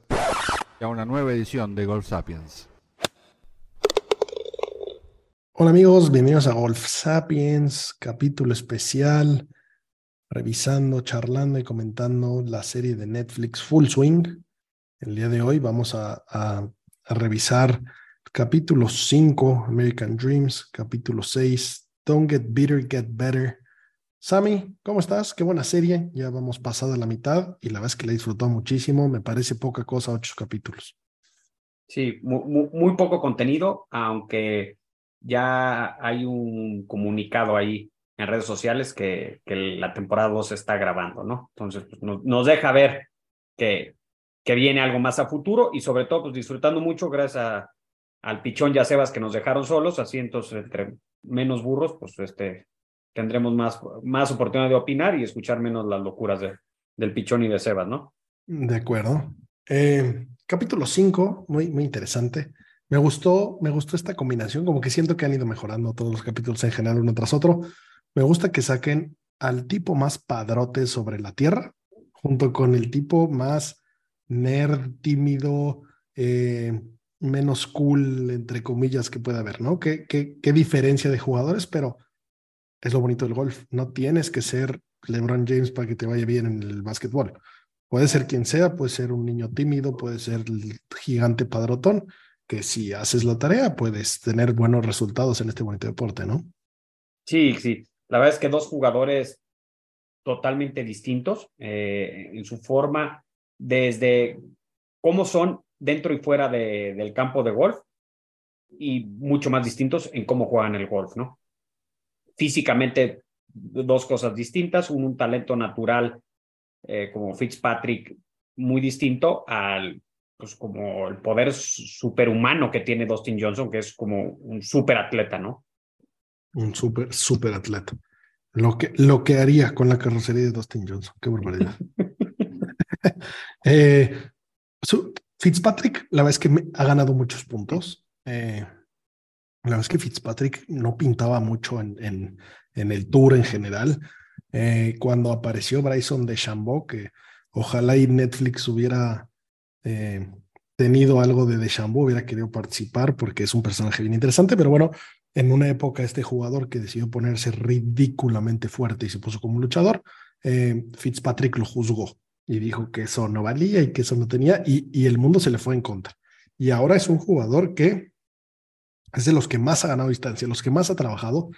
y a una nueva edición de Golf Sapiens. Hola amigos, bienvenidos a Golf Sapiens, capítulo especial, revisando, charlando y comentando la serie de Netflix Full Swing. El día de hoy vamos a, a, a revisar capítulo 5, American Dreams, capítulo 6, Don't Get Bitter, Get Better. Sammy, ¿cómo estás? Qué buena serie. Ya vamos pasada la mitad y la verdad es que la he disfrutado muchísimo. Me parece poca cosa, ocho capítulos. Sí, muy, poco contenido, aunque ya hay un comunicado ahí en redes sociales que, la temporada 2 se está grabando, ¿no? Entonces, pues, nos, deja ver que, viene algo más a futuro y sobre todo, pues disfrutando mucho gracias al pichón y a Sebas que nos dejaron solos, así entonces entre menos burros, pues este tendremos más, más oportunidad de opinar y escuchar menos las locuras de, del pichón y de Sebas, ¿no? De acuerdo. Eh, capítulo 5, muy, muy interesante. Me gustó, me gustó esta combinación, como que siento que han ido mejorando todos los capítulos en general uno tras otro. Me gusta que saquen al tipo más padrote sobre la tierra, junto con el tipo más nerd, tímido, eh, menos cool, entre comillas, que puede haber, ¿no? ¿Qué, qué, qué diferencia de jugadores, pero es lo bonito del golf. No tienes que ser LeBron James para que te vaya bien en el básquetbol. Puede ser quien sea, puede ser un niño tímido, puede ser el gigante padrotón, que si haces la tarea puedes tener buenos resultados en este bonito deporte, ¿no? Sí, sí. La verdad es que dos jugadores totalmente distintos eh, en su forma, desde cómo son dentro y fuera de, del campo de golf y mucho más distintos en cómo juegan el golf, ¿no? Físicamente dos cosas distintas, un, un talento natural eh, como Fitzpatrick muy distinto al pues como el poder superhumano que tiene Dustin Johnson, que es como un super atleta, ¿no? Un super, super atleta. Lo que, lo que haría con la carrocería de Dustin Johnson. Qué barbaridad. eh, su, Fitzpatrick, la verdad es que me ha ganado muchos puntos. Eh, la verdad es que Fitzpatrick no pintaba mucho en, el tour en general. Eh, cuando apareció Bryson de Chambó, que ojalá y Netflix hubiera eh, tenido algo de Deschambeau, hubiera querido participar porque es un personaje bien interesante, pero bueno, en una época este jugador que decidió ponerse ridículamente fuerte y se puso como luchador, eh, Fitzpatrick lo juzgó y dijo que eso no valía y que eso no tenía y el mundo se le fue en contra. Y ahora es un jugador que es de los que más ha ganado distancia, los que más ha trabajado.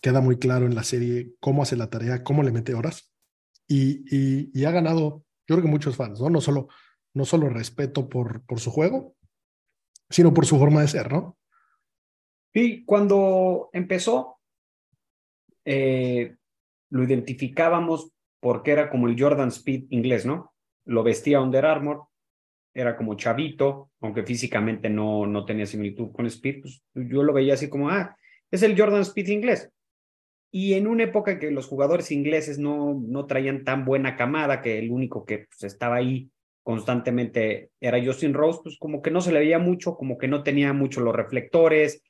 Queda muy claro en la serie cómo hace la tarea, cómo le mete horas. Y, y, y ha ganado, yo creo que muchos fans, ¿no? No solo, no solo respeto por, por su juego, sino por su forma de ser, ¿no? Sí, cuando empezó, eh, lo identificábamos porque era como el Jordan Speed inglés, ¿no? Lo vestía Under Armour, era como chavito, aunque físicamente no, no tenía similitud con Speed, pues yo lo veía así como, ah, es el Jordan Speed inglés. Y en una época en que los jugadores ingleses no, no traían tan buena camada, que el único que pues, estaba ahí constantemente era Justin Rose, pues como que no se le veía mucho, como que no tenía mucho los reflectores,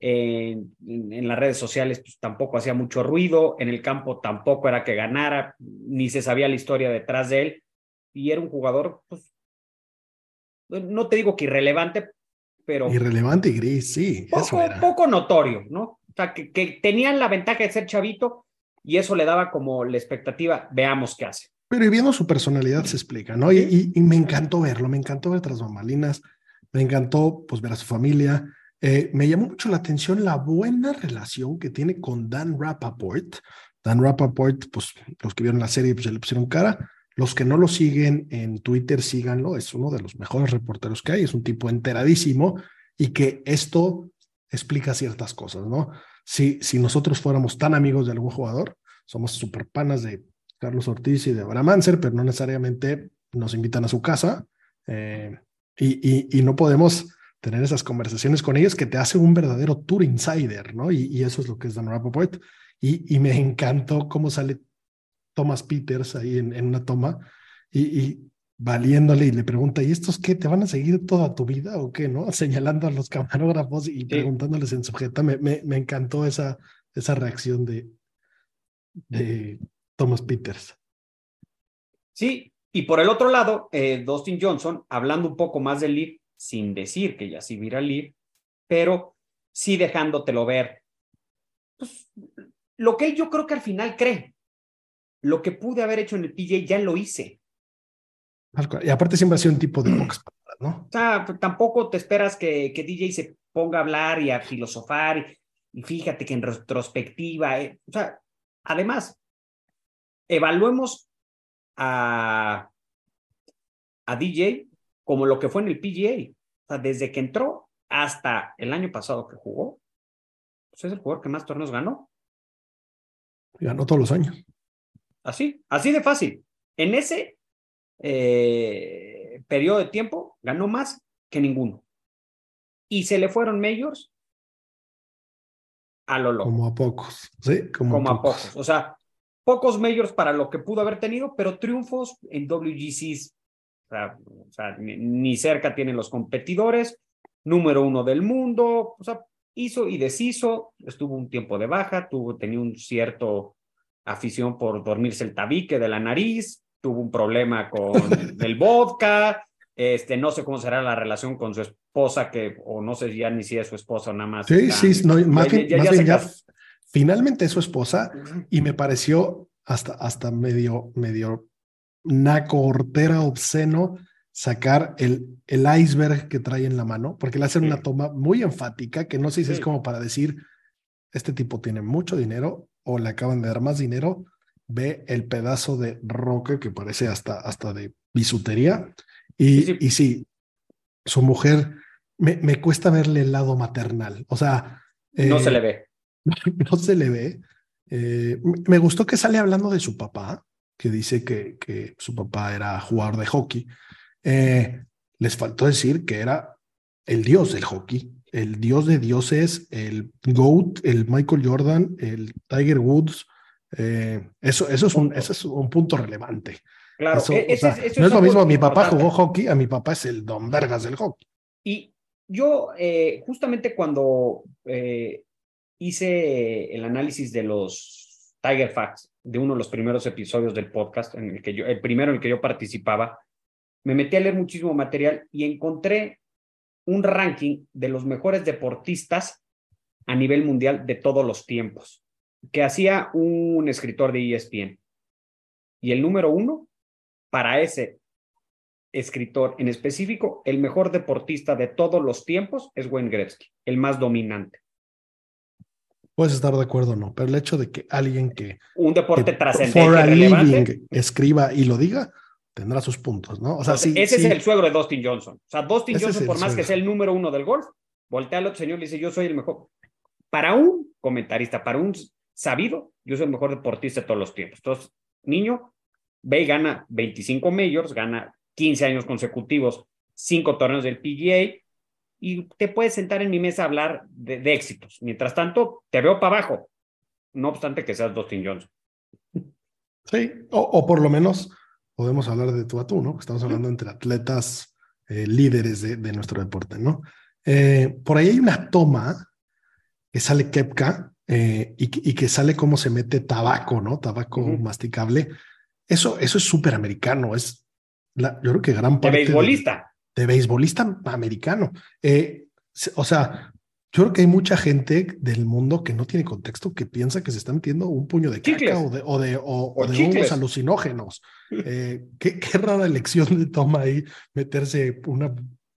en, en, las redes sociales pues tampoco hacía mucho ruido, en el campo tampoco era que ganara, ni se sabía la historia detrás de él, y era un jugador pues no te digo que irrelevante, pero... Irrelevante y gris, sí. Poco, eso era. poco notorio, ¿no? O sea, que, que, tenían la ventaja de ser chavito y eso le daba como la expectativa, veamos qué hace. Pero y viendo su personalidad se explica, ¿no? Y, y, y me encantó verlo, me encantó ver tras bambalinas, me encantó pues ver a su familia. Eh, me llamó mucho la atención la buena relación que tiene con Dan Rappaport. Dan Rappaport, pues los que vieron la serie pues se le pusieron cara. Los que no lo siguen en Twitter, síganlo. Es uno de los mejores reporteros que hay. Es un tipo enteradísimo y que esto explica ciertas cosas, ¿no? Si, si nosotros fuéramos tan amigos de algún jugador, somos super panas de Carlos Ortiz y de Abraham Anser, pero no necesariamente nos invitan a su casa. Eh, Y, y, no podemos tener esas conversaciones con ellos que te hacen un verdadero tour insider, ¿no? Y, eso es lo que es Dan Rappaport. Y, y me encantó cómo sale Thomas Peters ahí en, en una toma y, valiéndole y le pregunta, ¿y estos qué? ¿Te van a seguir toda tu vida o qué? ¿No? Señalando a los camarógrafos y preguntándoles en sujeta. Me, me, me, encantó esa, esa reacción de, de Thomas Peters. Sí, y por el otro lado, eh, Dustin Johnson, hablando un poco más del lead, sin decir que ya sí vira el lead, pero sí dejándotelo ver. Pues, lo que él yo creo que al final cree. Lo que pude haber hecho en el PJ ya lo hice. Y aparte siempre ha sido un tipo de pocas palabras, ¿no? O sea, tampoco te esperas que, que DJ se ponga a hablar y a filosofar y, fíjate que en retrospectiva, eh, o sea, además, evaluemos a, a DJ como lo que fue en el PGA. O sea, desde que entró hasta el año pasado que jugó, pues es el jugador que más torneos ganó. Ganó todos los años. Así, así de fácil. En ese eh, periodo de tiempo ganó más que ninguno. Y se le fueron majors a lo loco. Como a pocos, ¿sí? Como, a, pocos. O sea, pocos majors para lo que pudo haber tenido, pero triunfos en WGCs, o sea, ni, cerca tienen los competidores, número uno del mundo, o sea, hizo y deshizo, estuvo un tiempo de baja, tuvo, tenía un cierto afición por dormirse el tabique de la nariz, tuvo un problema con el vodka, este, no sé cómo será la relación con su esposa, que, o no sé ya ni si es su esposa o nada más. Sí, sí, no, más bien, ya, finalmente es su esposa y me pareció hasta, hasta medio, medio naco, hortera, obsceno sacar el, el iceberg que trae en la mano, porque le hacen una toma muy enfática que no sé si es como para decir, este tipo tiene mucho dinero o le acaban de dar más dinero, ve el pedazo de roca que parece hasta, hasta de bisutería y, y sí, su mujer, me, me, cuesta verle el lado maternal, o sea... no se le ve. no se le ve. Eh, me gustó que sale hablando de su papá, que dice que, que su papá era jugador de hockey. Eh, les faltó decir que era el dios del hockey, el dios de dioses, el GOAT, el Michael Jordan, el Tiger Woods. Eh, eso, eso, es un, eso es un punto relevante. Claro, e, no es lo mismo, mi papá jugó hockey, a mi papá es el Don Vergas del hockey. Y yo, justamente cuando hice el análisis de los Tiger Facts de uno de los primeros episodios del podcast, en el que yo, el primero en el que yo participaba, me metí a leer muchísimo material y encontré un ranking de los mejores deportistas a nivel mundial de todos los tiempos, que hacía un escritor de ESPN. Y el número uno, para ese escritor en específico, el mejor deportista de todos los tiempos es Wayne Gretzky, el más dominante. Puedes estar de acuerdo o no, pero el hecho de que alguien que... Un deporte trascendente. escriba y lo diga, tendrá sus puntos, ¿no? O sea, sí, ese es el suegro de Dustin Johnson. O sea, Dustin Johnson, por más que sea el número uno del golf, voltea al otro señor y dice, yo soy el mejor. Para un comentarista, para un sabido, yo soy el mejor deportista de todos los tiempos. Entonces, niño, ve y gana 25 majors, gana 15 años consecutivos, cinco torneos del PGA, y te puedes sentar en mi mesa a hablar de, éxitos. Mientras tanto, te veo para abajo, no obstante que seas Dustin Johnson. Sí, o, por lo menos podemos hablar de tú a tú, ¿no? Estamos hablando entre atletas eh, líderes de, nuestro deporte, ¿no? Eh, por ahí hay una toma que sale Kepka eh, y, que sale cómo se mete tabaco, ¿no? Tabaco masticable. Eso, eso es súper americano, es la, yo creo que gran parte. De beisbolista de beisbolista americano. O sea, yo creo que hay mucha gente del mundo que no tiene contexto que piensa que se está metiendo un puño de caca o de, o de, o, de hongos alucinógenos. Eh, ¿qué, qué, rara elección de toma ahí meterse una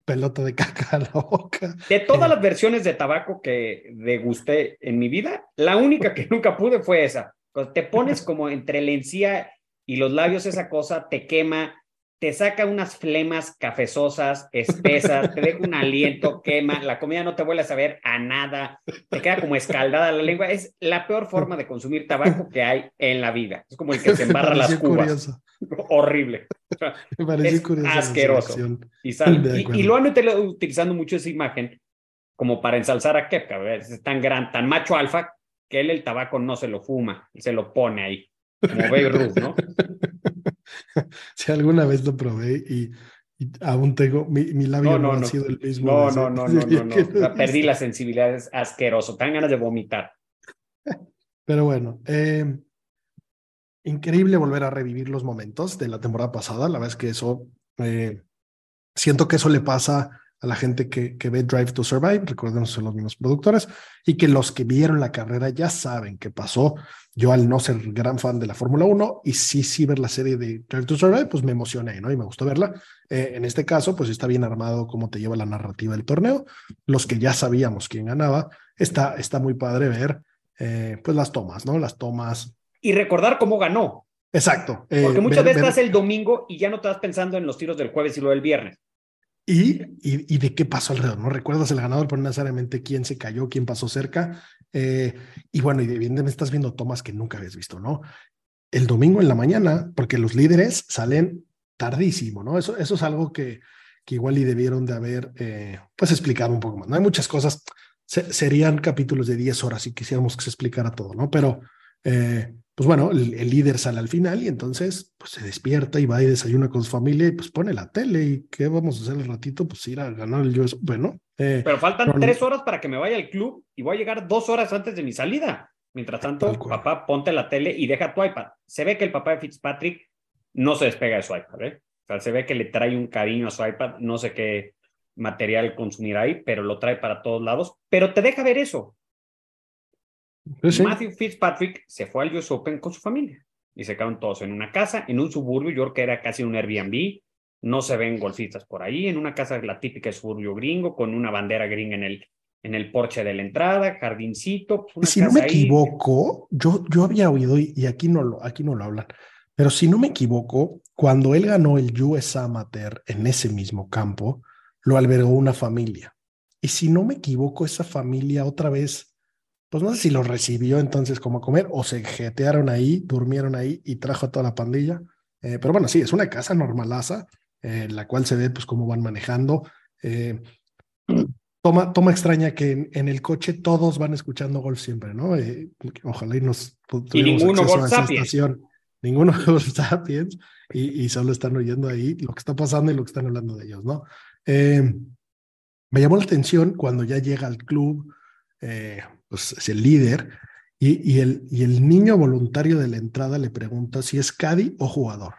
pelota de caca a la boca. De todas las versiones de tabaco que degusté en mi vida, la única que nunca pude fue esa. te pones como entre la encía y los labios esa cosa, te quema, te saca unas flemas cafezosas, espesas, te deja un aliento, quema, la comida no te vuelve a saber a nada, te queda como escaldada la lengua. Es la peor forma de consumir tabaco que hay en la vida. Es como el que se embarra las cubas. Horrible. Me pareció es curioso. asqueroso. Y, sale. Y- y, lo han util- utilizando mucho esa imagen como para ensalzar a Kepka. ¿verdad? Es tan gran, tan macho alfa que él el tabaco no se lo fuma, se lo pone ahí, como Babe Ruth, ¿no? Si alguna vez lo probé y, y aún tengo, mi, mi labio No, no, no, ha sido el mismo. No, no, no, no, no, perdí la sensibilidad, es asqueroso. Te dan ganas de vomitar. Pero bueno, eh, increíble volver a revivir los momentos de la temporada pasada. La verdad es que eso, eh, siento que eso le pasa a la gente que, que ve Drive to Survive, recordemos son los mismos productores, y que los que vieron la carrera ya saben qué pasó. Yo al no ser gran fan de la Fórmula 1 y sí, sí ver la serie de Drive to Survive, pues me emocioné, ¿no? Y me gustó verla. Eh, en este caso, pues está bien armado cómo te lleva la narrativa del torneo. Los que ya sabíamos quién ganaba, está, está muy padre ver, eh, pues las tomas, ¿no? Las tomas Y recordar cómo ganó. Exacto. eh, Porque muchas ver- veces ver- estás el domingo y ya no estás pensando en los tiros del jueves y lo del viernes. Y, y, y de qué pasó alrededor, ¿no? Recuerdas el ganador, pero no necesariamente quién se cayó, quién pasó cerca. eh, y bueno, y evidentemente estás viendo tomas que nunca habías visto, ¿no? El domingo en la mañana, porque los líderes salen tardísimo, ¿no? Eso, eso es algo que, que igual y debieron de haber, eh, pues, explicado un poco más. No hay muchas cosas, se- serían capítulos de 10 horas si quisiéramos que se explicara todo, ¿no? Pero, eh, pues bueno, el, el líder sale al final y entonces pues se despierta y va y desayuna con su familia y pues pone la tele y qué vamos a hacer el ratito, pues ir a ganar el US Open, ¿no? Eh, Pero faltan tres horas para que me vaya al club y voy a llegar dos horas antes de mi salida. Mientras tanto, papá, ponte la tele y deja tu iPad. Se ve que el papá de Fitzpatrick no se despega de su iPad, ¿eh? O sea, se ve que le trae un cariño a su iPad. No sé qué material consumirá ahí, pero lo trae para todos lados. Pero te deja ver eso. Sí. Matthew Fitzpatrick se fue al US Open con su familia y se quedaron todos en una casa, en un suburbio, yo creo que era casi un Airbnb, no se ven golfistas por ahí, en una casa la típica suburbio gringo, con una bandera gringa en el, en el porche de la entrada, jardincito. pues, una si no me ahí. equivoco, yo, yo había oído, y, y aquí, no lo, aquí no lo hablan, pero si no me equivoco, cuando él ganó el US Amateur en ese mismo campo, lo albergó una familia. Y si no me equivoco, esa familia otra vez, pues no sé si lo recibió entonces como a comer o se jetearon ahí, durmieron ahí y trajo a toda la pandilla. Eh, pero bueno, sí, es una casa normalaza, eh, la cual se ve pues cómo van manejando. Eh, toma, toma extraña que en, en el coche todos van escuchando golf siempre, ¿no? Eh, ojalá y nos tuviéramos ninguno acceso Golf a esa Sapiens. estación. Ninguno Golf Sapiens y, y solo están oyendo ahí lo que está pasando y lo que están hablando de ellos, ¿no? Eh, me llamó la atención cuando ya llega al club, pues es el líder, y, y el, y el niño voluntario de la entrada le pregunta si es caddy o jugador.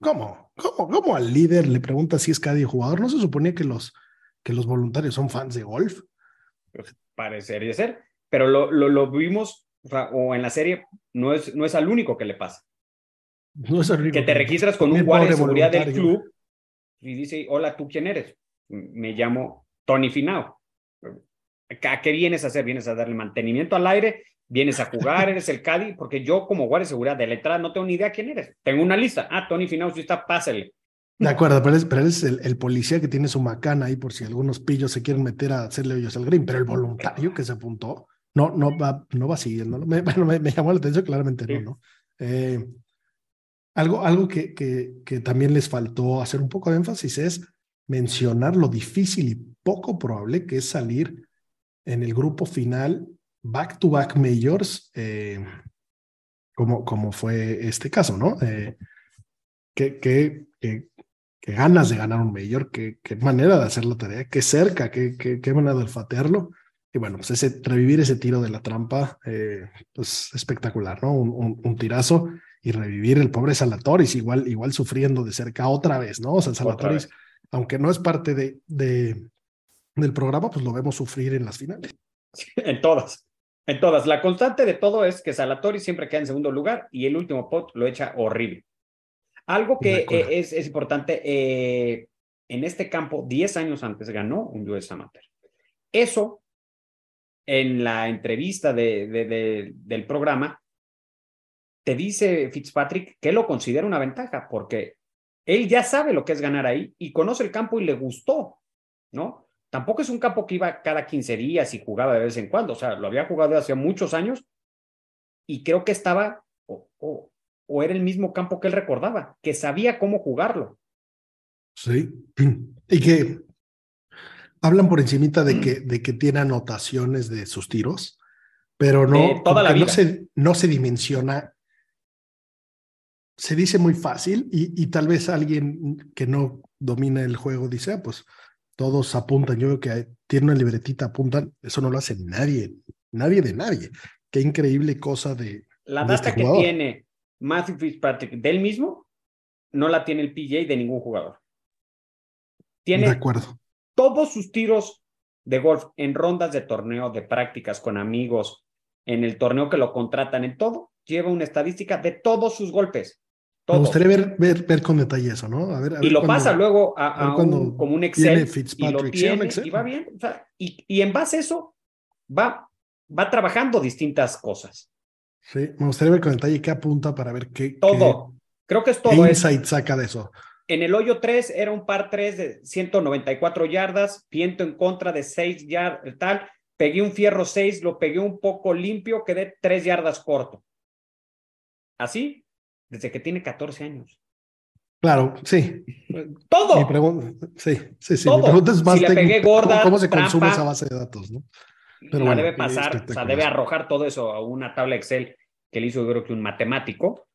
¿Cómo? ¿Cómo? ¿Cómo al líder le pregunta si es caddy o jugador? ¿No se suponía que los, que los voluntarios son fans de golf? Parecería ser, pero lo, lo, lo vimos, o, en la serie, no es, no es al único que le pasa. No es único Que te registras con un guardia de seguridad del club y dice, hola, ¿tú quién eres? Me llamo Tony Finao. ¿A qué vienes a hacer? ¿Vienes a darle mantenimiento al aire? ¿Vienes a jugar? ¿Eres el Caddy? Porque yo como guardia de seguridad de la entrada no tengo ni idea quién eres. Tengo una lista. Ah, Tony Finao, sí está, pásale. De acuerdo, pero es, pero es el, el policía que tiene su macana ahí por si algunos pillos se quieren meter a hacerle hoyos al green, pero el voluntario que se apuntó no, no, va, no va siguiéndolo. Me, bueno, me, me llamó la atención, claramente Sí. no, ¿no? Eh, algo algo que, que, que también les faltó hacer un poco de énfasis es mencionar lo difícil y poco probable que es salir en el grupo final back-to-back majors, eh, como, como fue este caso, ¿no? Eh, que, que, que ganas de ganar un mayor, qué, qué manera de hacer la tarea, qué cerca, qué, qué, qué manera de olfatearlo. Y bueno, pues ese, revivir ese tiro de la trampa, eh, pues espectacular, ¿no? Un, un, un, tirazo y revivir el pobre Salatoris, igual, igual sufriendo de cerca otra vez, ¿no? O sea, Salatoris, aunque no es parte de, de, del programa, pues lo vemos sufrir en las finales. En todas, en todas. La constante de todo es que Salatoris siempre queda en segundo lugar y el último pot lo echa horrible. Algo que eh, es, es, importante, eh, en este campo, 10 años antes ganó un US Amateur. Eso, en la entrevista de, de, de, del programa, te dice Fitzpatrick que lo considera una ventaja, porque él ya sabe lo que es ganar ahí y conoce el campo y le gustó, ¿no? Tampoco es un campo que iba cada 15 días y jugaba de vez en cuando, o sea, lo había jugado hace muchos años y creo que estaba, o, o o era el mismo campo que él recordaba, que sabía cómo jugarlo. Sí, y que hablan por encimita de que, de que tiene anotaciones de sus tiros, pero no, toda la vida. no, se, no se dimensiona. Se dice muy fácil y, y, tal vez alguien que no domina el juego dice, ah, pues todos apuntan, yo veo que tiene una libretita, apuntan, eso no lo hace nadie, nadie de nadie. Qué increíble cosa de... La de data este que tiene Matthew Fitzpatrick del mismo, no la tiene el PJ de ningún jugador. Tiene De acuerdo. todos sus tiros de golf en rondas de torneo, de prácticas con amigos, en el torneo que lo contratan, en todo, lleva una estadística de todos sus golpes. Me Todos. gustaría ver, ver, ver con detalle eso, ¿no? A ver, a y ver lo cuando- pasa luego a, a a un, como un Excel y lo tiene Excel. y va bien. o sea, y, y en base a eso va, va trabajando distintas cosas. Sí, me gustaría ver con detalle qué apunta para ver qué, Todo. Creo que es qué, todo. qué Es, insight saca de eso. en el hoyo 3 era un par 3 de 194 yardas, viento en contra de 6 yardas, tal. Pegué un fierro 6, lo pegué un poco limpio, quedé 3 yardas corto. Así, desde que tiene 14 años. Claro, sí. Todo. Mi pregunta, sí, sí, sí. Todo. Mi pregunta es más Si le pegué gorda, ¿Cómo, se consume esa base de datos, no? Pero la bueno, debe pasar, o sea, debe arrojar todo eso a una tabla Excel que le hizo yo creo que un matemático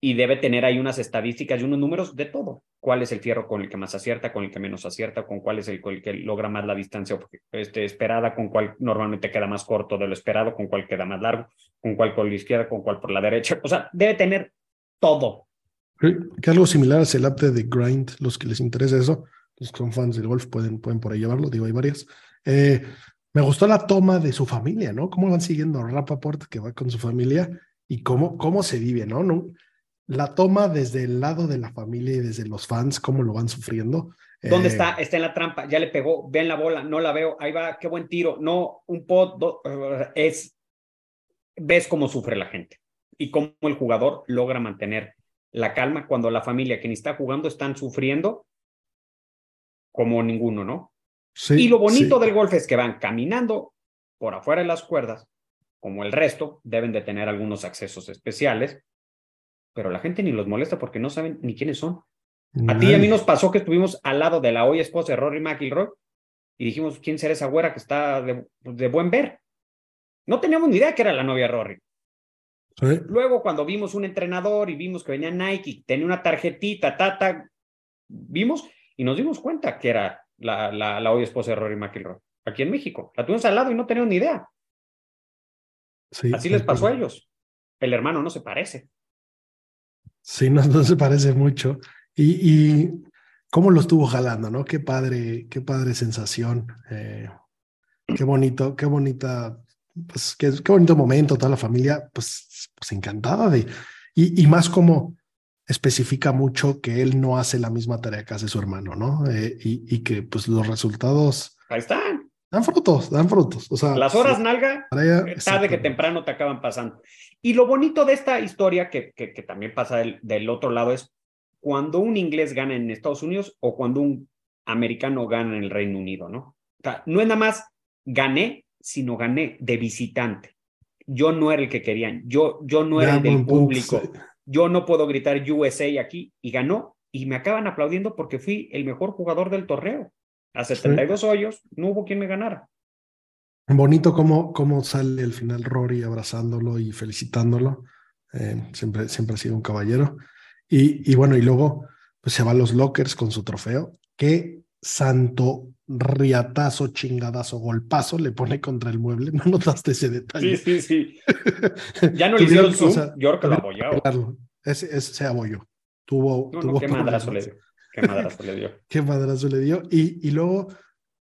y debe tener ahí unas estadísticas y unos números de todo. ¿Cuál es el fierro con el que más acierta, con el que menos acierta, con cuál es el que logra más la distancia este, esperada, con cuál normalmente queda más corto de lo esperado, con cuál queda más largo, con cuál por la izquierda, con cuál por la derecha? O sea, debe tener todo. Que algo similar al Celapte de Grind, los que les interesa eso, los que son fans del golf pueden, pueden por ahí llevarlo, digo, hay varias. Eh, me gustó la toma de su familia, ¿no? Cómo van siguiendo a Rappaport, que va con su familia, y cómo, cómo se vive, ¿no? ¿no? La toma desde el lado de la familia y desde los fans, cómo lo van sufriendo. ¿Dónde Eh, está? Está en la trampa, ya le pegó, ven la bola, no la veo, ahí va, qué buen tiro, no, un pot, do- es, ves cómo sufre la gente y cómo el jugador logra mantener la calma cuando la familia que ni está jugando están sufriendo como ninguno, ¿no? sí, y lo bonito sí. del golf es que van caminando por afuera de las cuerdas, como el resto, deben de tener algunos accesos especiales, pero la gente ni los molesta porque no saben ni quiénes son. A ti y a mí nos pasó que estuvimos al lado de la hoy esposa de Rory McIlroy y dijimos, ¿quién será esa güera que está de, de buen ver? No teníamos ni idea que era la novia de Rory. Sí, Luego, cuando vimos un entrenador y vimos que venía Nike, y tenía una tarjetita, tata, vimos y nos dimos cuenta que era la, la, la hoy esposa de Rory McIlroy, aquí en México. La tuvimos al lado y no teníamos ni idea. sí, Así les pasó a ellos. El hermano no se parece. Sí, no, no se parece mucho. Y, y cómo lo estuvo jalando, ¿no? Qué padre, qué padre sensación. eh, qué bonito, qué bonita, pues qué, qué bonito momento, toda la familia, pues, pues encantada de. Y, y más como especifica mucho que él no hace la misma tarea que hace su hermano, ¿no? Eh, y, y que pues los resultados Ahí están. dan frutos, dan frutos. O sea, Las horas sí, nalga para ella- tarde que temprano te acaban pasando. Y lo bonito de esta historia, que, que, que también pasa del, del, otro lado, es cuando un inglés gana en Estados Unidos o cuando un americano gana en el Reino Unido, ¿no? O sea, no es nada más gané, sino gané de visitante. Yo no era el que querían, yo, yo no era el del público. sí. Yo no puedo gritar USA aquí y ganó. Y me acaban aplaudiendo porque fui el mejor jugador del torneo. A 72 hoyos, no hubo quien me ganara. Bonito cómo, cómo sale al final Rory abrazándolo y felicitándolo. Eh, siempre, siempre ha sido un caballero. Y, y bueno, y luego pues se va a los lockers con su trofeo. Qué santo riatazo, chingadazo, golpazo le pone contra el mueble. ¿No notaste ese detalle? Sí, sí, sí. Ya no le hicieron zoom, o sea, yo creo que lo arreglarlo. Ese, ese se abolló. Tuvo, No, tuvo no, qué madrazo le dio. Qué madrazo le dio. Qué madrazo le dio. Y, y luego,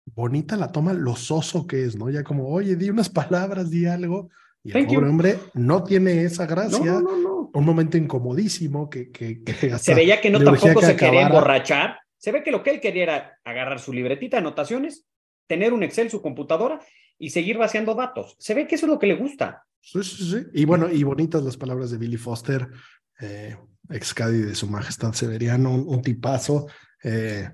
bonita la toma, lo soso que es, ¿no? Ya como, oye, di unas palabras, di algo. Y el Thank you. pobre hombre no tiene esa gracia. no, no, no. Un momento incomodísimo que, que, que hasta Se veía que no tampoco que se quería emborrachar. Se ve que lo que él quería era agarrar su libretita de anotaciones, tener un Excel, su computadora y seguir vaciando datos. Se ve que eso es lo que le gusta. Sí, sí, sí. Y bueno, y bonitas las palabras de Billy Foster, eh, ex Cadi de su majestad Severiano, un, un tipazo. Eh,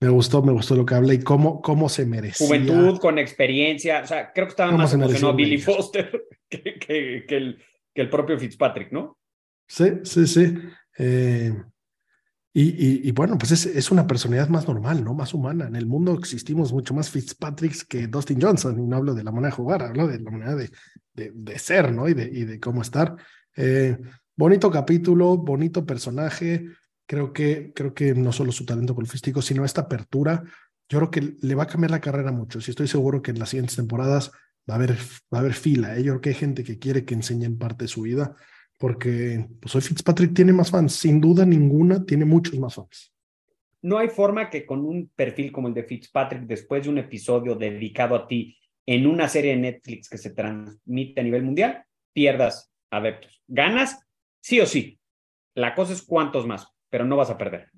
me gustó, me gustó lo que habla y cómo, cómo se merecía. Juventud con experiencia. O sea, creo que estaba ¿Cómo más emocionado Billy? Foster que, que, que el, que el propio Fitzpatrick, ¿no? Sí, sí, sí. Eh, y, bueno, pues es, una personalidad más normal, ¿no? Más humana. En el mundo existimos mucho más Fitzpatricks que Dustin Johnson, y no hablo de la manera de jugar, hablo de la manera de, de, ser, ¿no? Y de, cómo estar. Eh, bonito capítulo, bonito personaje. Creo que, creo que no solo su talento golfístico, sino esta apertura. Yo creo que le va a cambiar la carrera mucho. Y estoy seguro que en las siguientes temporadas va a haber, va a haber fila. ¿eh? Yo creo que hay gente que quiere que enseñen parte de su vida porque pues hoy Fitzpatrick tiene más fans, sin duda ninguna, tiene muchos más fans. No hay forma que con un perfil como el de Fitzpatrick, después de un episodio dedicado a ti en una serie de Netflix que se transmite a nivel mundial, pierdas adeptos. Ganas, sí o sí. La cosa es cuántos más, pero no vas a perder.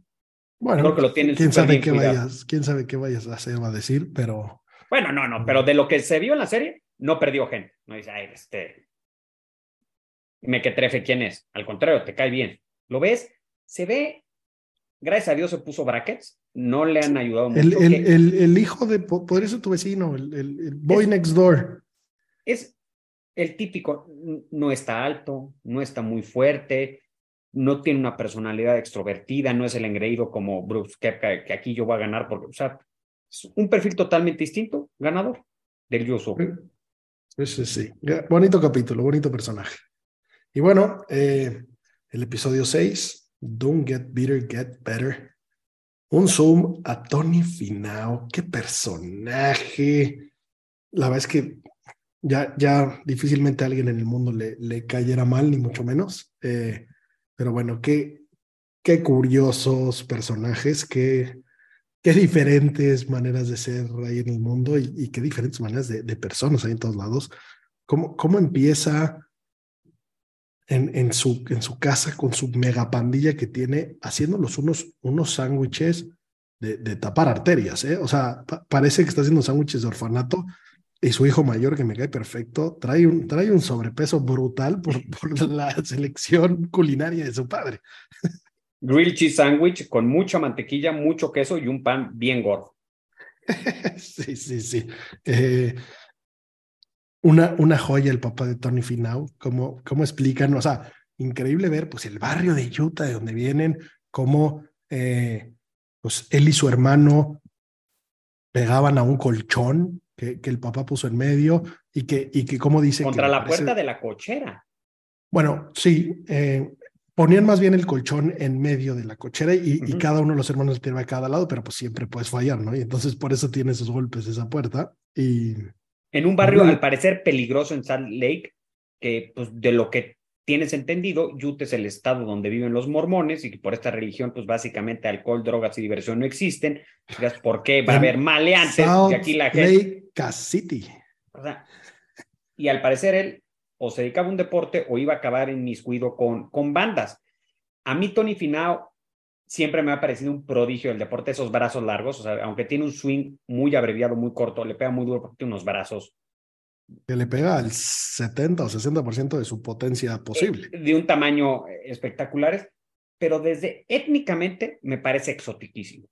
Bueno, Creo que lo tienes quién sabe qué vayas, quién sabe qué vayas a hacer va a decir, pero. Bueno, no, no, pero de lo que se vio en la serie, no perdió gente. No dice, ay, este, me que trefe quién es. Al contrario, te cae bien. ¿Lo ves? Se ve, gracias a Dios se puso brackets, no le han ayudado mucho. El, el, el, hijo de, podría ser tu vecino, el, boy next door. Es el típico, no está alto, no está muy fuerte, no tiene una personalidad extrovertida, no es el engreído como Bruce Kepka, que aquí yo voy a ganar, porque, o sea, es un perfil totalmente distinto, ganador del Yusu. Sí, sí, sí. Bonito capítulo, bonito personaje. Y bueno, eh, el episodio 6, Don't Get Bitter, Get Better. Un zoom a Tony Finao. Qué personaje. La verdad es que ya, ya difícilmente a alguien en el mundo le, le cayera mal, ni mucho menos. Eh, pero bueno, qué, qué curiosos personajes, qué, qué diferentes maneras de ser ahí en el mundo y, qué diferentes maneras de, de, personas ahí en todos lados. ¿Cómo, cómo empieza en, en, su, en su casa con su mega pandilla que tiene, haciéndolos unos, unos sándwiches de, de, tapar arterias, ¿eh? O sea, parece que está haciendo sándwiches de orfanato y su hijo mayor, que me cae perfecto, trae un, trae un sobrepeso brutal por, por la selección culinaria de su padre. Grilled cheese sandwich con mucha mantequilla, mucho queso y un pan bien gordo. sí, sí, sí. Eh, una, una joya el papá de Tony Finau, cómo, cómo explican, o sea, increíble ver pues el barrio de Utah de donde vienen, cómo eh, pues él y su hermano pegaban a un colchón que, que el papá puso en medio y que, y que como dice... Contra la puerta de la cochera. Bueno, sí, eh, ponían más bien el colchón en medio de la cochera y, y cada uno de los hermanos tiraba a cada lado, pero pues siempre puedes fallar, ¿no? Y entonces por eso tiene esos golpes esa puerta y en un barrio al parecer peligroso en Salt Lake, que pues de lo que tienes entendido, Utah es el estado donde viven los mormones y que por esta religión pues básicamente alcohol, drogas y diversión no existen. ¿Por qué va a haber maleantes? y aquí la gente... Lake City. y al parecer él o se dedicaba a un deporte o iba a acabar en miscuido con, con bandas. A mí Tony Finao siempre me ha parecido un prodigio el deporte, esos brazos largos, o sea, aunque tiene un swing muy abreviado, muy corto, le pega muy duro porque tiene unos brazos. Que le pega al 70 o 60% de su potencia posible. Eh, de un tamaño eh, espectacular, pero desde étnicamente me parece exotiquísimo.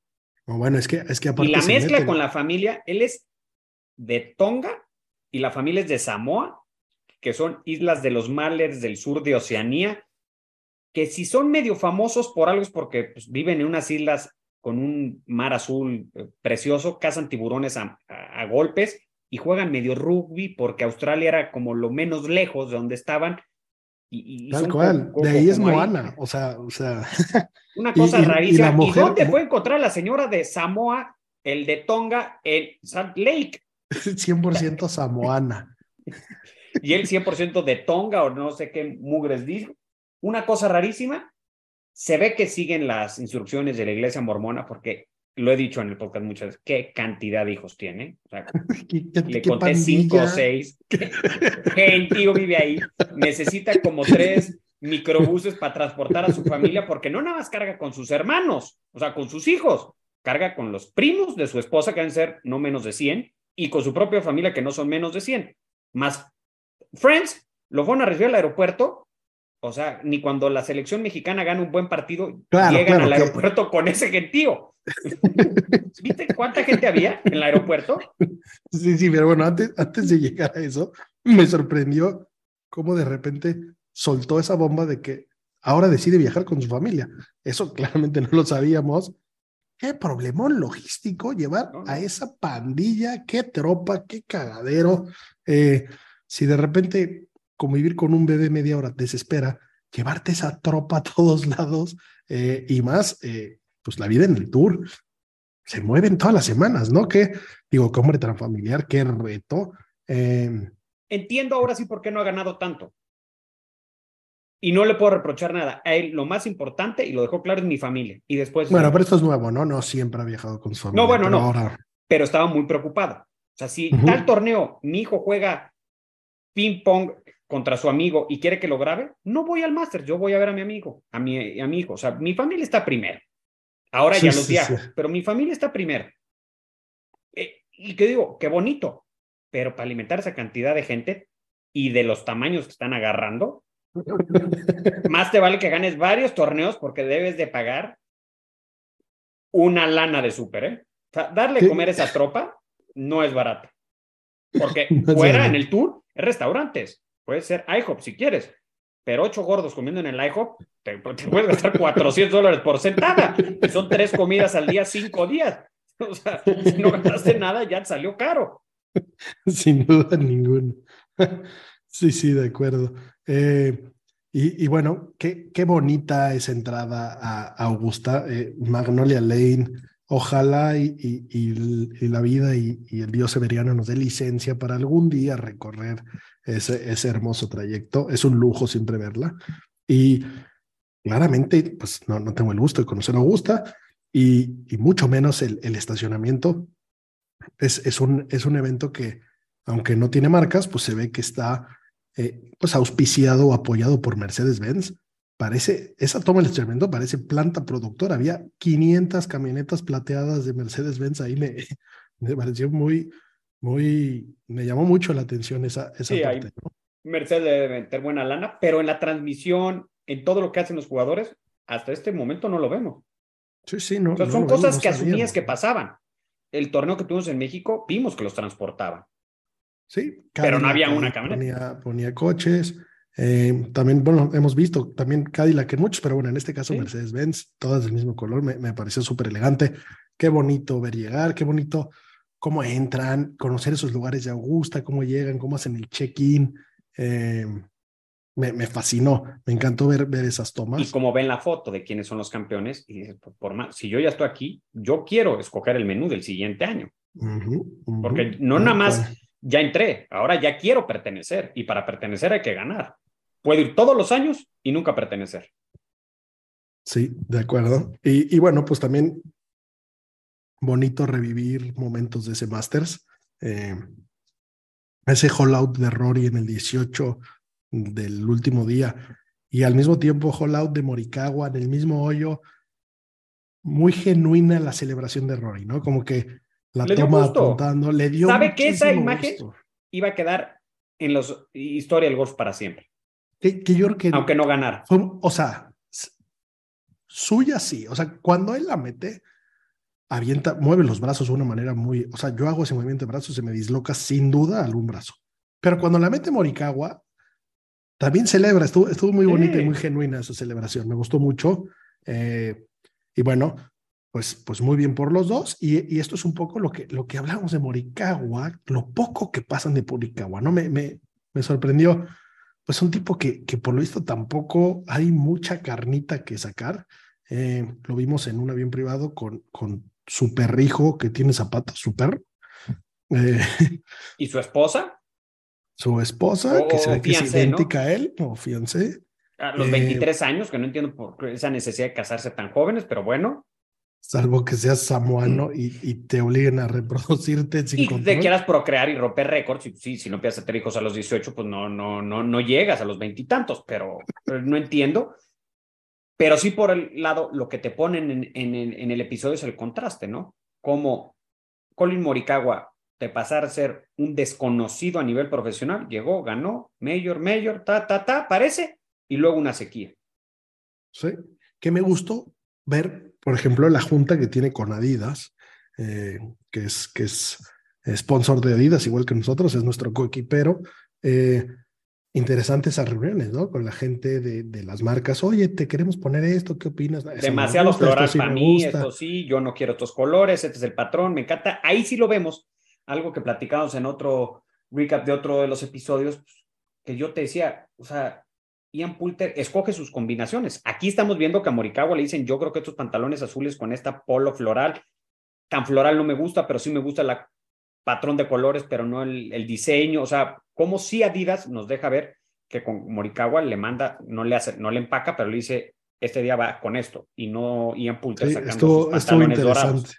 Bueno, es que, es que aparte. Y la mezcla con la familia, él es de Tonga y la familia es de Samoa, que son islas de los Malers del sur de Oceanía, que si son medio famosos por algo es porque pues, viven en unas islas con un mar azul eh, precioso, cazan tiburones a, golpes y juegan medio rugby porque Australia era como lo menos lejos de donde estaban. Y, Tal cual, de ahí es Moana, o sea, o sea. Una cosa rarísima. ¿Y, dónde puede encontrar la señora de Samoa, el de Tonga, en Salt Lake? 100% samoana. y él 100% de Tonga o no sé qué mugres dice. Una cosa rarísima, se ve que siguen las instrucciones de la iglesia mormona porque lo he dicho en el podcast muchas veces, qué cantidad de hijos tiene. O sea, le conté cinco o seis. Gentío vive ahí. Necesita como tres microbuses para transportar a su familia porque no nada más carga con sus hermanos, o sea, con sus hijos. Carga con los primos de su esposa, que deben ser no menos de 100, y con su propia familia, que no son menos de 100. Más Friends, lo fueron a recibir al aeropuerto o sea, ni cuando la selección mexicana gana un buen partido, llegan al aeropuerto con ese gentío. ¿Viste cuánta gente había en el aeropuerto? Sí, sí, pero bueno, antes, antes de llegar a eso, me sorprendió cómo de repente soltó esa bomba de que ahora decide viajar con su familia. Eso claramente no lo sabíamos. Qué problemón logístico llevar a esa pandilla, qué tropa, qué cagadero. Eh, si de repente convivir con un bebé media hora desespera, llevarte esa tropa a todos lados eh, y más, eh, pues la vida en el tour se mueven todas las semanas, ¿no? Que digo, qué hombre tan familiar, qué reto. Em, Entiendo ahora sí por qué no ha ganado tanto. Y no le puedo reprochar nada. A él lo más importante, y lo dejó claro, es mi familia. Y después. Bueno, pero esto es nuevo, ¿no? No siempre ha viajado con su familia. No, bueno, no. Pero estaba muy preocupado. O sea, si tal torneo, mi hijo juega ping-pong contra su amigo y quiere que lo grabe, no voy al máster, yo voy a ver a mi amigo, a mi, a mi hijo. O sea, mi familia está primero. Ahora ya los viajo, pero mi familia está primero. Eh, y que digo, qué bonito, pero para alimentar esa cantidad de gente y de los tamaños que están agarrando, más te vale que ganes varios torneos porque debes de pagar una lana de súper, ¿eh? O sea, darle comer a esa tropa no es barato. Porque fuera en el tour es restaurantes. Puede ser IHOP si quieres. Pero ocho gordos comiendo en el IHOP, te, te puedes gastar 400 dólares por sentada. Y son tres comidas al día, cinco días. O sea, si no gastaste nada, ya salió caro. Sin duda ninguna. Sí, sí, de acuerdo. Eh, y, bueno, qué, qué, bonita esa entrada a, Augusta, eh, Magnolia Lane. Ojalá y, y, la vida y, el Dios Severiano nos dé licencia para algún día recorrer ese, ese hermoso trayecto. Es un lujo siempre verla. Y claramente, pues no, no tengo el gusto de conocer Augusta y, mucho menos el, el estacionamiento es, es, un, es un evento que, aunque no tiene marcas, pues se ve que está eh, pues auspiciado o apoyado por Mercedes-Benz. Parece, esa toma del instrumento parece planta productora. Había 500 camionetas plateadas de Mercedes-Benz ahí. Me, me pareció muy, muy, me llamó mucho la atención esa, esa parte. Mercedes debe meter buena lana, pero en la transmisión, en todo lo que hacen los jugadores, hasta este momento no lo vemos. Sí, sí, no. son cosas que asumías que pasaban el torneo que tuvimos en México, vimos que los transportaban. Sí, pero no había una camioneta. Ponía, coches. Eh, también, bueno, hemos visto también Cadillac en muchos, pero bueno, en este caso Mercedes-Benz, todas del mismo color, me, me pareció súper elegante. Qué bonito ver llegar, qué bonito cómo entran, conocer esos lugares de Augusta, cómo llegan, cómo hacen el check-in. Eh, me, fascinó, me encantó ver, ver esas tomas. Y como ven la foto de quiénes son los campeones, y por, más, si yo ya estoy aquí, yo quiero escoger el menú del siguiente año. Porque no nada más ya entré, ahora ya quiero pertenecer, y para pertenecer hay que ganar. Puedo ir todos los años y nunca pertenecer. Sí, de acuerdo. Y, y bueno, pues también bonito revivir momentos de ese Masters. Eh, ese hall out de Rory en el 18 del último día y al mismo tiempo Hall Out de Morikawa en el mismo hoyo. Muy genuina la celebración de Rory, ¿no? Como que la toma apuntando, le dio. ¿Sabe que esa imagen iba a quedar en la historia del golf para siempre? Que, yo que. Aunque no ganara. o sea, suya sí. O sea, cuando él la mete, avienta, mueve los brazos de una manera muy. O sea, yo hago ese movimiento de brazos, se me disloca sin duda algún brazo. Pero cuando la mete Morikawa, también celebra, estuvo, estuvo muy bonita y muy genuina esa celebración, me gustó mucho. Eh, y bueno, pues, pues muy bien por los dos. Y, y, esto es un poco lo que, lo que hablamos de Morikawa, lo poco que pasan de Morikawa, ¿no? Me, me, me sorprendió. Pues un tipo que, que por lo visto tampoco hay mucha carnita que sacar. Eh, lo vimos en un avión privado con, con su perrijo que tiene zapatos, su perro. Eh, ¿Y su esposa? su esposa, que se ve que es idéntica a él, o fiancé. A los 23 eh, años, que no entiendo por esa necesidad de casarse tan jóvenes, pero bueno. Salvo que seas samuano y, y te obliguen a reproducirte sin y te quieras procrear y romper récords. Sí, si no empiezas a tener hijos a los 18, pues no, no, no, no llegas a los veintitantos, pero, pero, no entiendo. Pero sí, por el lado, lo que te ponen en, el episodio es el contraste, ¿no? Como Colin Morikawa de pasar a ser un desconocido a nivel profesional, llegó, ganó, mayor, mayor, ta, ta, ta, parece, y luego una sequía. Sí, que me gustó ver, por ejemplo, la junta que tiene con Adidas, eh, que es, que es sponsor de Adidas, igual que nosotros, es nuestro coequipero. Eh, interesantes esas reuniones, ¿no? Con la gente de, de, las marcas. Oye, te queremos poner esto, ¿qué opinas? Demasiado gusta, floral sí para mí, esto sí, yo no quiero estos colores, este es el patrón, me encanta. Ahí sí lo vemos. Algo que platicamos en otro recap de otro de los episodios, pues, que yo te decía, o sea, Ian Poulter escoge sus combinaciones. Aquí estamos viendo que a Morikawa le dicen, yo creo que estos pantalones azules con esta polo floral, tan floral no me gusta, pero sí me gusta la patrón de colores, pero no el, el diseño. O sea, como si Adidas nos deja ver que con Morikawa le manda, no le hace, no le empaca, pero le dice, este día va con esto, y no Ian Poulter sí, sacando estuvo, sus estuvo interesante. dorados.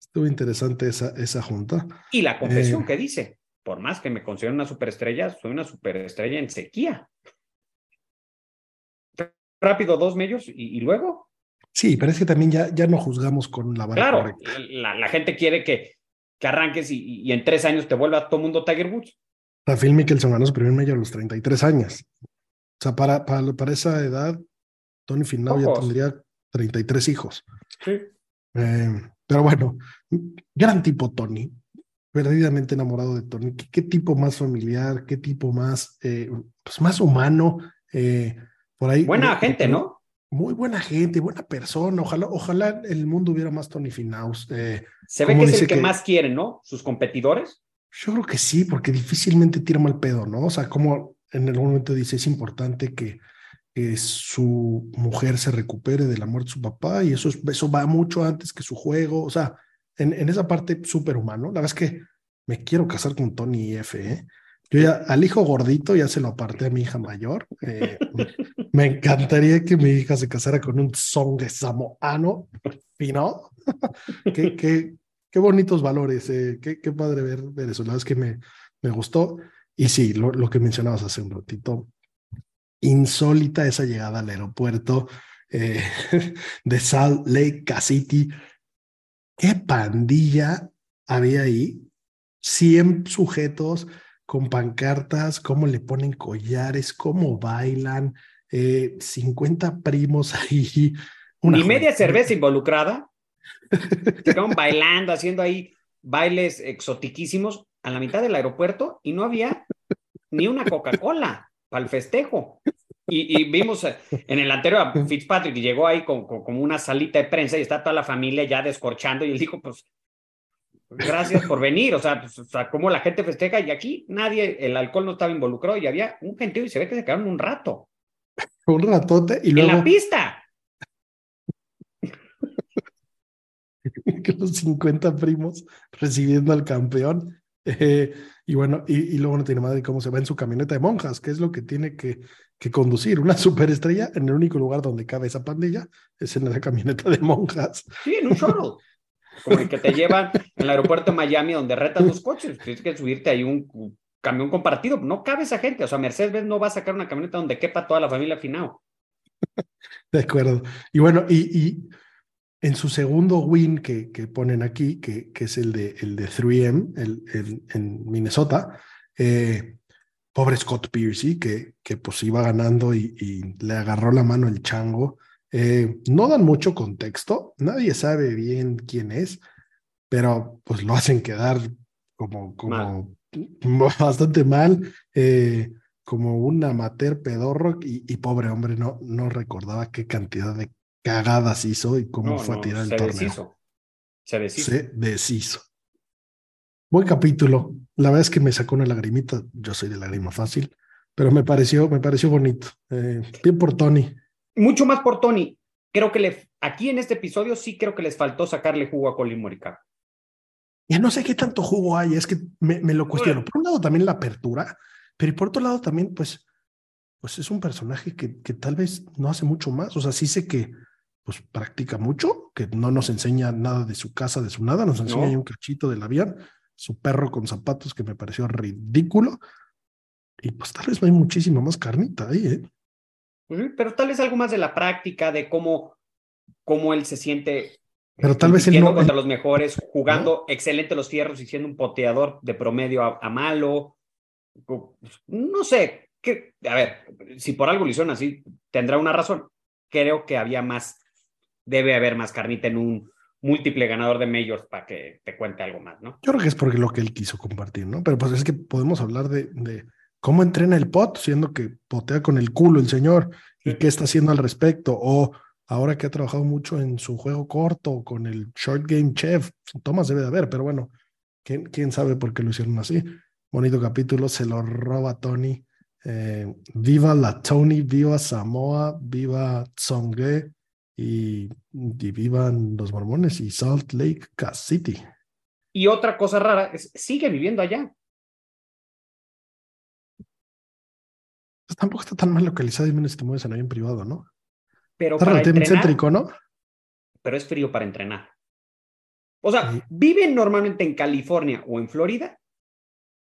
Estuvo interesante esa, esa junta. Y la confesión Eh. que dice, por más que me considero una superestrella, soy una superestrella en sequía. Rápido, dos medios y, y luego, Sí, pero es que también ya, ya no juzgamos con la vara claro, correcta. la, la gente quiere que, que arranques y, y en tres años te vuelva todo mundo Tiger Woods. Rafael Mickelson ganó su primer medio a los 33 años. O sea, para, para, para esa edad, Tony Finau ya tendría 33 hijos. Sí. Eh, pero bueno, gran tipo Tony, perdidamente enamorado de Tony. ¿Qué, qué tipo más familiar? ¿Qué tipo más, eh, pues más humano? Eh, por ahí. Buena gente, ¿no? Muy buena gente, buena persona. Ojalá, ojalá el mundo hubiera más Tony Finaus. Eh, Se ve ¿cómo que es el que, que- más quieren, ¿no? Sus competidores. Yo creo que sí, porque difícilmente tira mal pedo, ¿no? O sea, como en algún momento dice, es importante que, que su mujer se recupere de la muerte de su papá y eso, es- eso va mucho antes que su juego. O sea, en, en esa parte súper humano. La verdad es que me quiero casar con Tony F. ¿eh? Yo ya al hijo gordito ya se lo aparté a mi hija mayor. Eh, me encantaría que mi hija se casara con un songue samoano, fino. qué, qué, qué bonitos valores, eh, qué, qué padre ver, ver eso. La verdad es que me, me gustó. Y sí, lo, lo que mencionabas hace un ratito, insólita esa llegada al aeropuerto eh, de Salt Lake City. ¿Qué pandilla había ahí? 100 sujetos con pancartas, cómo le ponen collares, cómo bailan, eh, 50 primos ahí. Una Ni media cerveza involucrada. Quedaron bailando, haciendo ahí bailes exotiquísimos a la mitad del aeropuerto y no había ni una Coca-Cola para el festejo. Y, y vimos eh, en el anterior a Fitzpatrick llegó ahí con, con- una salita de prensa y está toda la familia ya descorchando y él dijo, pues, gracias por venir. O sea, pues, o sea, cómo la gente festeja y aquí nadie, el alcohol no estaba involucrado y había un gentío y se ve que se quedaron un rato Un ratote y en luego la pista. que los 50 primos recibiendo al campeón. Eh, y bueno, y, y luego no tiene madre cómo se va en su camioneta de monjas, que es lo que tiene que, que conducir. Una superestrella en el único lugar donde cabe esa pandilla es en la camioneta de monjas. Sí, en un shuttle. Como el que te llevan en el aeropuerto de Miami donde retan los coches. Tienes que subirte ahí un camión compartido. No cabe esa gente. O sea, Mercedes no va a sacar una camioneta donde quepa toda la familia Finao. De acuerdo. Y bueno, y, y en su segundo win que, que ponen aquí, que, que es el de, el de 3M el, en Minnesota, eh, pobre Scott Piercy, que, que pues iba ganando y le agarró la mano el chango. Eh, no dan mucho contexto, nadie sabe bien quién es, pero pues lo hacen quedar como, como bastante mal, eh, como un amateur pedorro y, y pobre hombre, no, no recordaba qué cantidad de cagadas hizo y cómo No, fue no, a tirar el se torneo. deshizo. Se deshizo. Se deshizo. Buen capítulo. La verdad es que me sacó una lagrimita. Yo soy de lágrima fácil, pero me pareció, me pareció bonito. Eh, bien por Tony. Mucho más por Tony. Creo que le, aquí en este episodio sí creo que les faltó sacarle jugo a Colin Morikawa. Ya no sé qué tanto jugo hay, es que me, me lo cuestiono. Por un lado también la apertura, pero por otro lado también, pues, pues es un personaje que, que tal vez no hace mucho más. O sea, sí sé que pues practica mucho, que no nos enseña nada de su casa, de su nada, nos enseña No. un cachito del avión, su perro con zapatos que me pareció ridículo. Y pues tal vez no hay muchísima más carnita ahí, ¿eh? Ujú, Pero tal vez algo más de la práctica, de cómo, cómo él se siente Pero tal vez él no- contra los mejores, jugando excelente los fierros y siendo un poteador de promedio a, a malo. No sé, que, a ver, si por algo lo hicieron así, tendrá una razón. Creo que había más, debe haber más carnita en un múltiple ganador de majors para que te cuente algo más, ¿no? Yo creo que es porque lo que él quiso compartir, ¿no? Pero pues es que podemos hablar de, de, cómo entrena el pot, siendo que potea con el culo el señor, y qué está haciendo al respecto, o ahora que ha trabajado mucho en su juego corto con el short game chef, Thomas debe de haber, pero bueno, ¿quién, quién sabe por qué lo hicieron así? Bonito capítulo, se lo roba Tony. Eh, viva la Tony, viva Samoa, viva Tsongue y, y vivan los mormones y Salt Lake City. Y otra cosa rara es, sigue viviendo allá. Pues tampoco está tan mal localizado y menos si te mueves en avión privado, ¿no? Pero Está para relativamente entrenar, céntrico, ¿no? pero es frío para entrenar. O sea, Sí. viven normalmente en California o en Florida,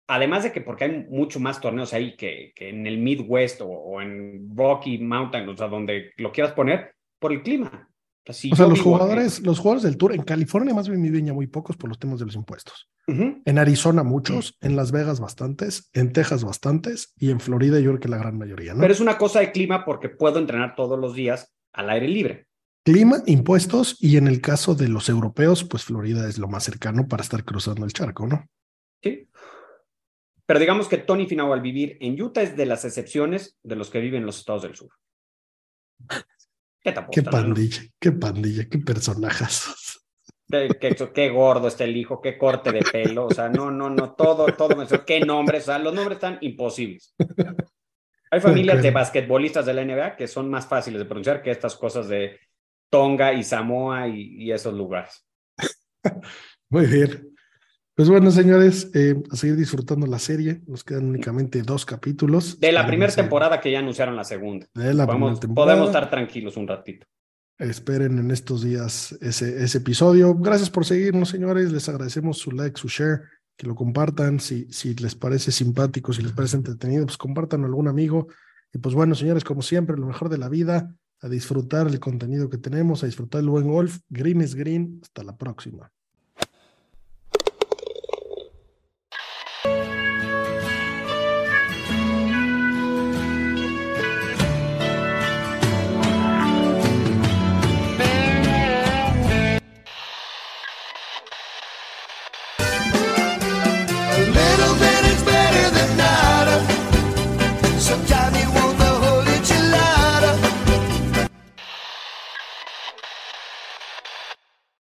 además de que porque hay mucho más torneos ahí que, que en el Midwest o, o en Rocky Mountain, o sea, donde lo quieras poner, por el clima. O sea, si O sea, yo los en- jugadores, los jugadores del Tour en California más bien viven ya muy pocos por los temas de los impuestos. En Arizona muchos, en Las Vegas bastantes, en Texas bastantes y en Florida yo creo que la gran mayoría, ¿no? Pero es una cosa de clima porque puedo entrenar todos los días al aire libre. Clima, impuestos y en el caso de los europeos, pues Florida es lo más cercano para estar cruzando el charco, ¿no? ¿sí? Pero digamos que Tony Finau al vivir en Utah es de las excepciones de los que viven en los estados del sur. ¿Qué pandilla, qué pandilla, qué personajazos. Qué, qué- qué gordo está el hijo, qué corte de pelo, o sea, no, no, no, todo, todo, qué nombres, o sea, los nombres están imposibles. Hay familias de basquetbolistas de la NBA que son más fáciles de pronunciar que estas cosas de Tonga y Samoa y, y esos lugares. Muy bien. Pues bueno, señores, eh, a seguir disfrutando la serie. Nos quedan únicamente dos capítulos. De la primera temporada que ya anunciaron la segunda. De la Podemos, primera temporada. podemos estar tranquilos un ratito. Esperen en estos días ese, ese episodio. Gracias por seguirnos, señores. Les agradecemos su like, su share, que lo compartan. Si, si les parece simpático, si les parece entretenido, pues compartan a algún amigo. Y pues bueno, señores, como siempre, lo mejor de la vida, a disfrutar el contenido que tenemos, a disfrutar el buen golf. Green es green. Hasta la próxima.